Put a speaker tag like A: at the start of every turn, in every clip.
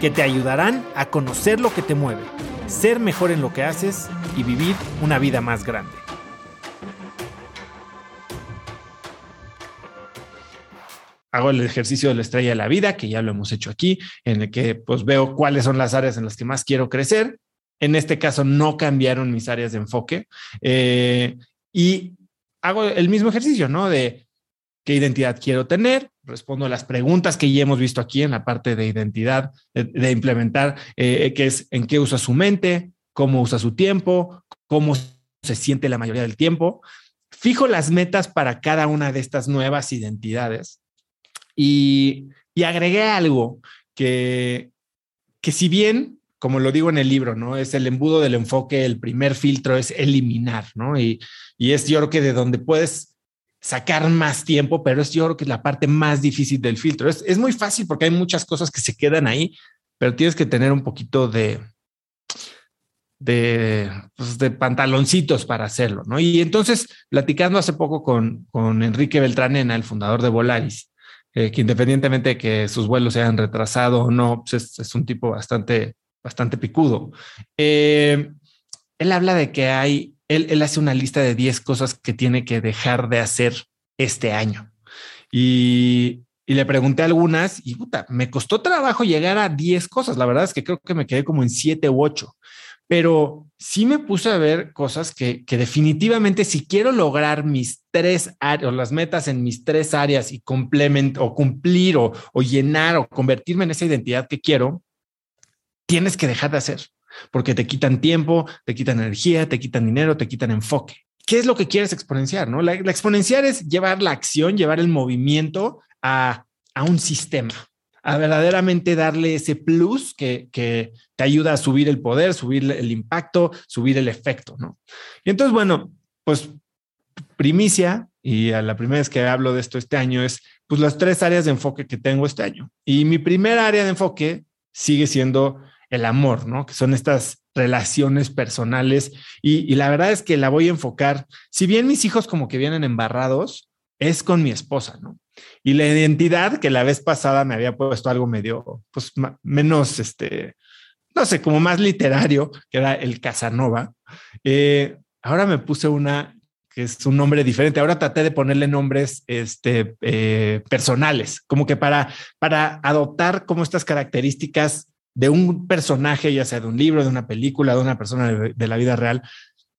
A: que te ayudarán a conocer lo que te mueve, ser mejor en lo que haces y vivir una vida más grande. Hago el ejercicio de la estrella de la vida, que ya lo hemos hecho aquí, en el que pues veo cuáles son las áreas en las que más quiero crecer. En este caso no cambiaron mis áreas de enfoque eh, y hago el mismo ejercicio, ¿no? De qué identidad quiero tener, respondo a las preguntas que ya hemos visto aquí en la parte de identidad, de, implementar, eh, que es en qué usa su mente, cómo usa su tiempo, cómo se siente la mayoría del tiempo. Fijo las metas para cada una de estas nuevas identidades y, y agregué algo que, que si bien como lo digo en el libro, ¿no? Es el embudo del enfoque, el primer filtro es eliminar, ¿no? Y, y es yo creo que de donde puedes sacar más tiempo, pero es yo creo que es la parte más difícil del filtro. Es, es muy fácil porque hay muchas cosas que se quedan ahí, pero tienes que tener un poquito de, de, pues, pantaloncitos para hacerlo, ¿no? Y entonces, platicando hace poco con, con Enrique Beltranena, el fundador de Volaris, eh, que independientemente de que sus vuelos se hayan retrasado o no, pues es, un tipo bastante, bastante picudo. Eh, él habla de que hay él, hace una lista de 10 cosas que tiene que dejar de hacer este año. Y, le pregunté algunas y me costó trabajo llegar a 10 cosas. La verdad es que creo que me quedé como en 7 u 8. Pero sí me puse a ver cosas que, definitivamente si quiero lograr mis tres áreas o las metas en mis tres áreas y complementar o cumplir o llenar o convertirme en esa identidad que quiero, tienes que dejar de hacer porque te quitan tiempo, te quitan energía, te quitan dinero, te quitan enfoque. ¿Qué es lo que quieres exponenciar? ¿no? La, exponenciar es llevar la acción, llevar el movimiento a, un sistema, a verdaderamente darle ese plus que, te ayuda a subir el poder, subir el impacto, subir el efecto, ¿no? Y entonces, bueno, pues primicia, y a la primera vez que hablo de esto este año es, pues las tres áreas de enfoque que tengo este año. Y mi primera área de enfoque sigue siendo el amor, ¿no? Que son estas relaciones personales. Y, la verdad es que la voy a enfocar, si bien mis hijos como que vienen embarrados, es con mi esposa, ¿no? Y la identidad que la vez pasada me había puesto algo medio, pues menos, este, no sé, como más literario, que era el Casanova. Eh, ahora me puse una que es un nombre diferente. Ahora traté de ponerle nombres este, eh, personales, como que para, para adoptar como estas características de un personaje, ya sea de un libro, de una película, de una persona de, la vida real,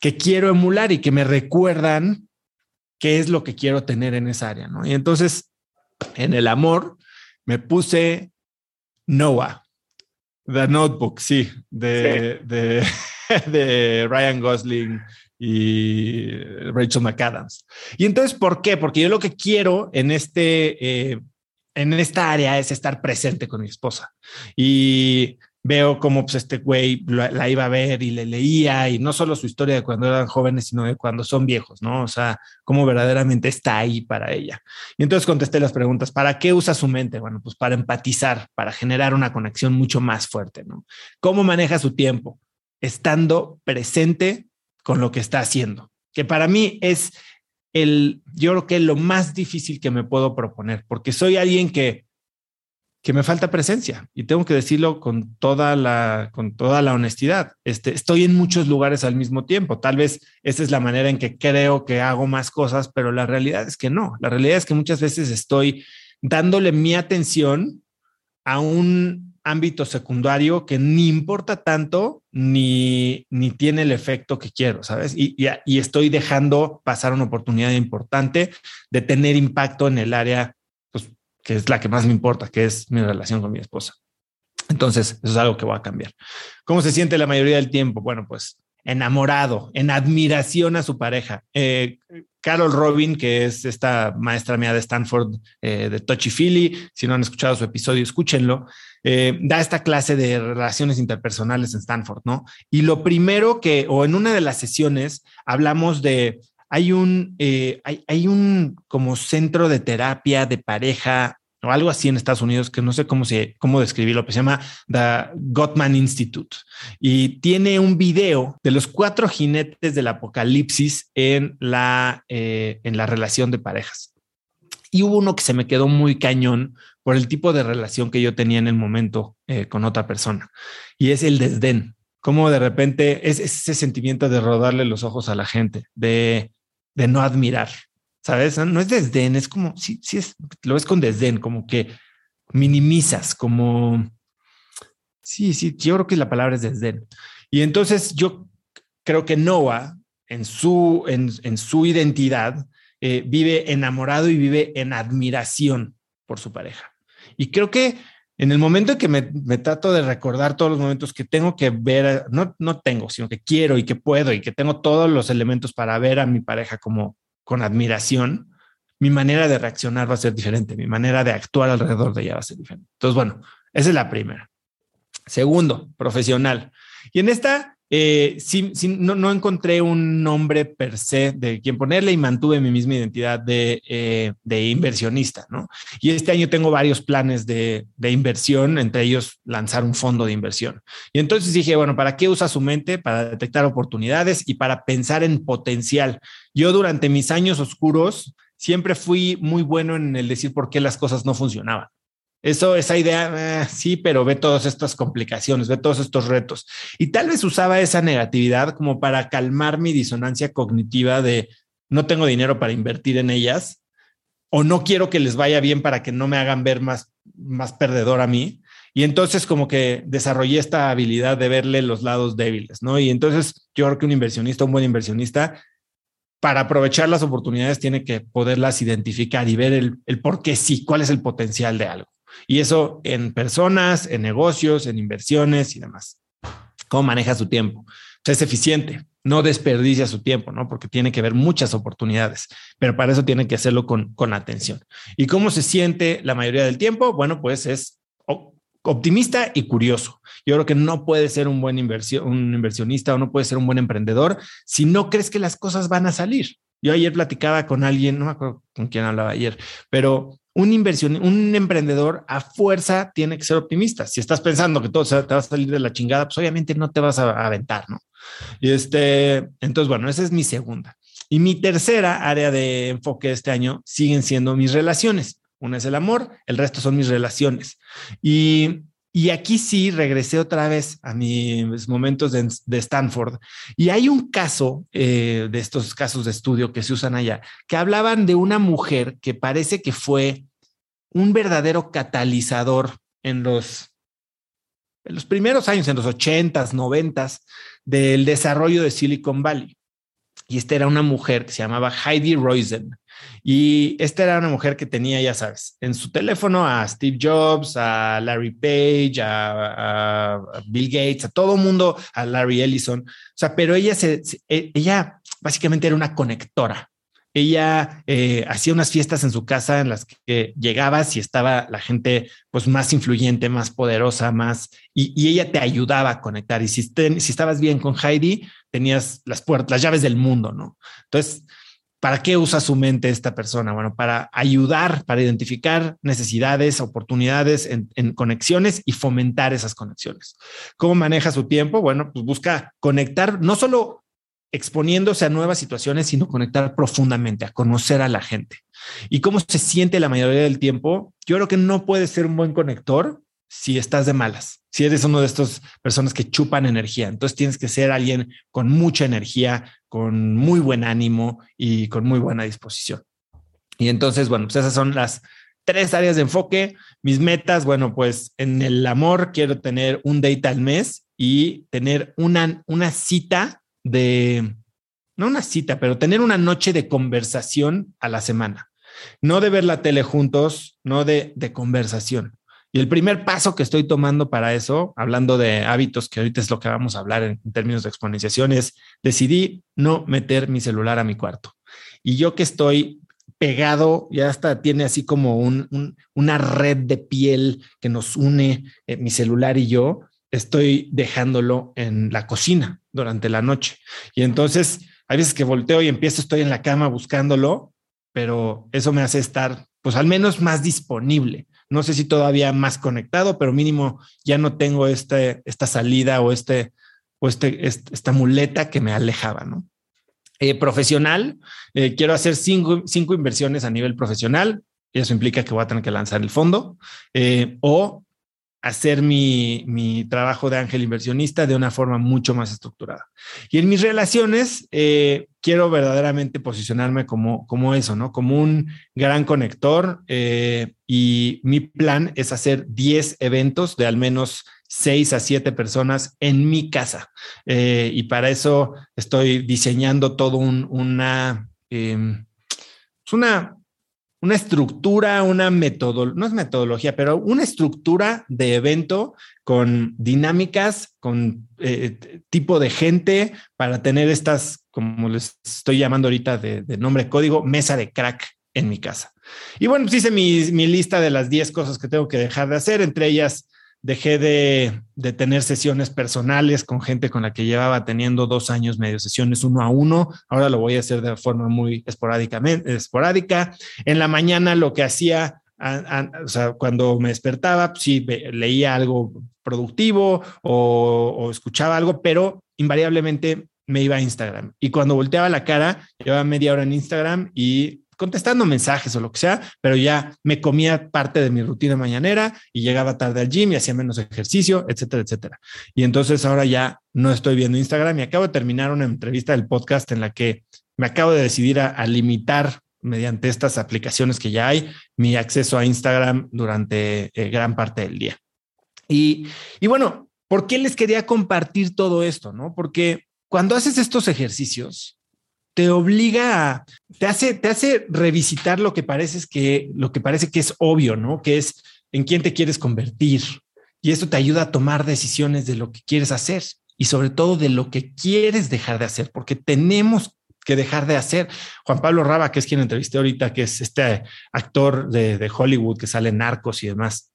A: que quiero emular y que me recuerdan qué es lo que quiero tener en esa área, ¿no? Y entonces, en el amor, me puse Noah, The Notebook, sí, de, De, de, Ryan Gosling y Rachel McAdams. Y entonces, ¿por qué? Porque yo lo que quiero en este eh, en esta área es estar presente con mi esposa. Y veo cómo pues, este güey la, iba a ver y le leía, y no solo su historia de cuando eran jóvenes, sino de cuando son viejos, ¿no? O sea, cómo verdaderamente está ahí para ella. Y entonces contesté las preguntas, ¿para qué usa su mente? Bueno, pues para empatizar, para generar una conexión mucho más fuerte, ¿no? ¿Cómo maneja su tiempo? Estando presente con lo que está haciendo, que para mí es el, yo creo que es lo más difícil que me puedo proponer, porque soy alguien que, que me falta presencia y tengo que decirlo con toda la, con toda la honestidad. Este, estoy en muchos lugares al mismo tiempo. Tal vez esa es la manera en que creo que hago más cosas, pero la realidad es que no. La realidad es que muchas veces estoy dándole mi atención a un ámbito secundario que ni importa tanto ni, ni tiene el efecto que quiero, ¿sabes? Y, y, estoy dejando pasar una oportunidad importante de tener impacto en el área, pues, que es la que más me importa, que es mi relación con mi esposa. Entonces, eso es algo que voy a cambiar. ¿Cómo se siente la mayoría del tiempo? Bueno, pues enamorado, en admiración a su pareja. Eh, Carol Robin, que es esta maestra mía de Stanford eh, de Touchy Philly, si no han escuchado su episodio, escúchenlo, eh, da esta clase de relaciones interpersonales en Stanford, ¿no? Y lo primero que, o en una de las sesiones, hablamos de, hay un, eh, hay, hay un como centro de terapia de pareja o algo así en Estados Unidos, que no sé cómo, se, cómo describirlo, pero se llama The Gottman Institute. Y tiene un video de los cuatro jinetes del apocalipsis en la, eh, en la relación de parejas. Y hubo uno que se me quedó muy cañón por el tipo de relación que yo tenía en el momento eh, con otra persona. Y es el desdén. Como de repente es ese sentimiento de rodarle los ojos a la gente, de, de no admirar, ¿sabes? No es desdén, es como, sí, sí es, lo ves con desdén, como que minimizas, como, sí, sí, yo creo que la palabra es desdén. Y entonces yo creo que Noah, en su, en, su identidad, eh, vive enamorado y vive en admiración por su pareja. Y creo que en el momento en que me, me, trato de recordar todos los momentos que tengo que ver, no, no tengo, sino que quiero y que puedo y que tengo todos los elementos para ver a mi pareja como, con admiración, mi manera de reaccionar va a ser diferente, mi manera de actuar alrededor de ella va a ser diferente. Entonces, bueno, esa es la primera. Segundo, profesional. Y en esta, eh, no, encontré un nombre per se de quien ponerle y mantuve mi misma identidad de, eh, de inversionista, ¿no? Y este año tengo varios planes de, de, inversión, entre ellos lanzar un fondo de inversión. Y entonces dije, bueno, ¿para qué usa su mente? Para detectar oportunidades y para pensar en potencial. Yo durante mis años oscuros siempre fui muy bueno en el decir por qué las cosas no funcionaban. Eso, esa idea, eh, sí, pero ve todas estas complicaciones, ve todos estos retos. Y tal vez usaba esa negatividad como para calmar mi disonancia cognitiva de no tengo dinero para invertir en ellas o no quiero que les vaya bien para que no me hagan ver más, más perdedor a mí. Y entonces como que desarrollé esta habilidad de verle los lados débiles, ¿no? Y entonces yo creo que un inversionista, un buen inversionista, para aprovechar las oportunidades tiene que poderlas identificar y ver el, el por qué sí, cuál es el potencial de algo. Y eso en personas, en negocios, en inversiones y demás. ¿Cómo maneja su tiempo? es eficiente, no desperdicia su tiempo, ¿no? Porque tiene que ver muchas oportunidades, pero para eso tiene que hacerlo con, con atención. ¿Y cómo se siente la mayoría del tiempo? Bueno, pues es optimista y curioso. Yo creo que no puede ser un buen inversión, un inversionista o no puede ser un buen emprendedor si no crees que las cosas van a salir. Yo ayer platicaba con alguien, no me acuerdo con quién hablaba ayer, pero un inversión, un emprendedor a fuerza tiene que ser optimista. Si estás pensando que todo te va a salir de la chingada, pues obviamente no te vas a aventar, ¿no? Y este, entonces, bueno, esa es mi segunda. Y mi tercera área de enfoque este año siguen siendo mis relaciones. Una es el amor, el resto son mis relaciones. Y y aquí sí regresé otra vez a mis momentos de, Stanford. Y hay un caso eh, de estos casos de estudio que se usan allá, que hablaban de una mujer que parece que fue un verdadero catalizador en los, los primeros años, en los ochentas, noventas, del desarrollo de Silicon Valley. Y esta era una mujer que se llamaba Heidi Roizen. Y esta era una mujer que tenía, ya sabes, en su teléfono a Steve Jobs, a Larry Page, a, Bill Gates, a todo mundo, a Larry Ellison. O sea, pero ella se, e, ella básicamente era una conectora. Ella eh, hacía unas fiestas en su casa en las que llegabas y estaba la gente pues más influyente, más poderosa, más y, ella te ayudaba a conectar. Y si, si estabas bien con Heidi, tenías las puertas, las llaves del mundo, ¿no? Entonces, ¿Para qué usa su mente esta persona? Bueno, para ayudar, para identificar necesidades, oportunidades en, conexiones y fomentar esas conexiones. ¿Cómo maneja su tiempo? Bueno, pues busca conectar, no solo exponiéndose a nuevas situaciones, sino conectar profundamente, a conocer a la gente. ¿Y cómo se siente la mayoría del tiempo? Yo creo que no puede ser un buen conector si estás de malas, si eres uno de estos personas que chupan energía. Entonces tienes que ser alguien con mucha energía, con muy buen ánimo y con muy buena disposición. Y entonces, bueno, pues esas son las tres áreas de enfoque. Mis metas, bueno, pues en el amor quiero tener un date al mes y tener una, una cita de, no una cita, pero tener una noche de conversación a la semana. No de ver la tele juntos, no de, de conversación. Y el primer paso que estoy tomando para eso, hablando de hábitos, que ahorita es lo que vamos a hablar en, términos de exponenciación, es decidí no meter mi celular a mi cuarto. y yo que estoy pegado, ya hasta tiene así como un, una red de piel que nos une eh, mi celular y yo, estoy dejándolo en la cocina durante la noche. Y entonces hay veces que volteo y empiezo, estoy en la cama buscándolo, pero eso me hace estar, pues al menos más disponible. No sé si todavía más conectado, pero mínimo ya no tengo este, esta salida o, este, o este, esta muleta que me alejaba, ¿no? Eh, profesional, eh, quiero hacer cinco, cinco, inversiones a nivel profesional. Eso implica que voy a tener que lanzar el fondo eh, o hacer mi, mi, trabajo de ángel inversionista de una forma mucho más estructurada. Y en mis relaciones, eh, quiero verdaderamente posicionarme como, como eso, ¿no? Como un gran conector. Eh, y mi plan es hacer 10 eventos de al menos 6 a 7 personas en mi casa. Eh, y para eso estoy diseñando todo un, una, em, una una estructura, una metodología, no es metodología, pero una estructura de evento con dinámicas, con eh, tipo de gente para tener estas, como les estoy llamando ahorita de, de nombre código, mesa de crack en mi casa. Y bueno, pues hice mi, mi lista de las 10 cosas que tengo que dejar de hacer, entre ellas dejé de, tener sesiones personales con gente con la que llevaba teniendo dos años medio sesiones uno a uno. Ahora lo voy a hacer de forma muy esporádicamente, esporádica. En la mañana lo que hacía, o sea, cuando me despertaba, pues sí, leía algo productivo o, o escuchaba algo, pero invariablemente me iba a Instagram. Y cuando volteaba la cara, llevaba media hora en Instagram y contestando mensajes o lo que sea, pero ya me comía parte de mi rutina mañanera y llegaba tarde al gym y hacía menos ejercicio, etcétera, etcétera. Y entonces ahora ya no estoy viendo Instagram y acabo de terminar una entrevista del podcast en la que me acabo de decidir a, limitar mediante estas aplicaciones que ya hay mi acceso a Instagram durante eh, gran parte del día. Y, y bueno, ¿por qué les quería compartir todo esto? No, porque cuando haces estos ejercicios, te obliga a, te hace, te hace revisitar lo que parece que, lo que parece que es obvio, ¿no? Que es en quién te quieres convertir. Y esto te ayuda a tomar decisiones de lo que quieres hacer y sobre todo de lo que quieres dejar de hacer, porque tenemos que dejar de hacer. Juan Pablo Raba, que es quien entrevisté ahorita, que es este actor de, Hollywood que sale en narcos y demás,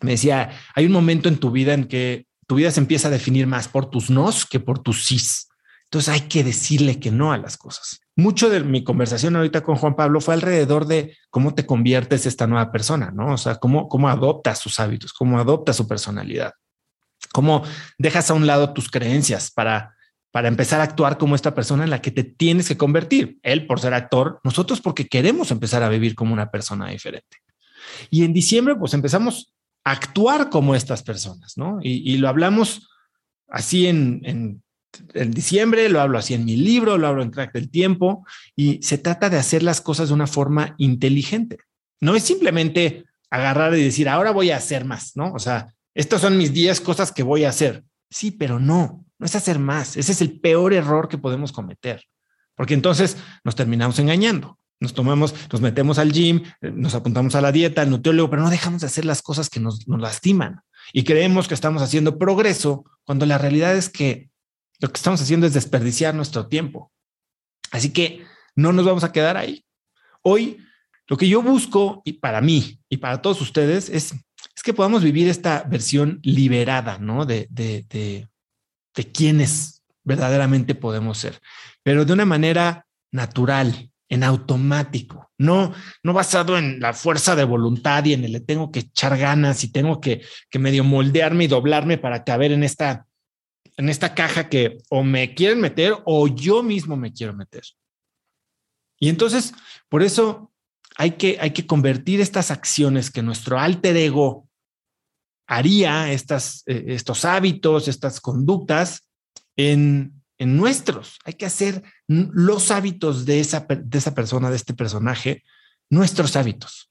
A: me decía, hay un momento en tu vida en que tu vida se empieza a definir más por tus nos que por tus sís. Entonces hay que decirle que no a las cosas. Mucho de mi conversación ahorita con Juan Pablo fue alrededor de cómo te conviertes esta nueva persona, ¿no? O sea, cómo, cómo adoptas sus hábitos, cómo adoptas su personalidad, cómo dejas a un lado tus creencias para, para empezar a actuar como esta persona en la que te tienes que convertir. Él por ser actor, nosotros porque queremos empezar a vivir como una persona diferente. Y en diciembre, pues empezamos a actuar como estas personas, ¿no? Y, lo hablamos así en, en en diciembre, lo hablo así en mi libro, lo hablo en Crack del Tiempo, y se trata de hacer las cosas de una forma inteligente. No es simplemente agarrar y decir, ahora voy a hacer más, ¿no? O sea, estas son mis 10 cosas que voy a hacer. Sí, pero no, no es hacer más. Ese es el peor error que podemos cometer, porque entonces nos terminamos engañando. Nos tomamos, nos metemos al gym, eh, nos apuntamos a la dieta, al nutriólogo, pero no dejamos de hacer las cosas que nos lastiman y creemos que estamos haciendo progreso cuando la realidad es que lo que estamos haciendo es desperdiciar nuestro tiempo. Así que no nos vamos a quedar ahí. Hoy, lo que yo busco y para mí y para todos ustedes es, es que podamos vivir esta versión liberada, ¿no? De, de, de, quienes verdaderamente podemos ser, pero de una manera natural, en automático, no, no basado en la fuerza de voluntad y en el tengo que echar ganas y tengo que, que medio moldearme y doblarme para caber en esta en esta caja que o me quieren meter o yo mismo me quiero meter. Y entonces, por eso hay que, hay que convertir estas acciones que nuestro alter ego haría, estas, eh, estos hábitos, estas conductas, en, en, nuestros. Hay que hacer los hábitos de esa, de esa persona, de este personaje, nuestros hábitos.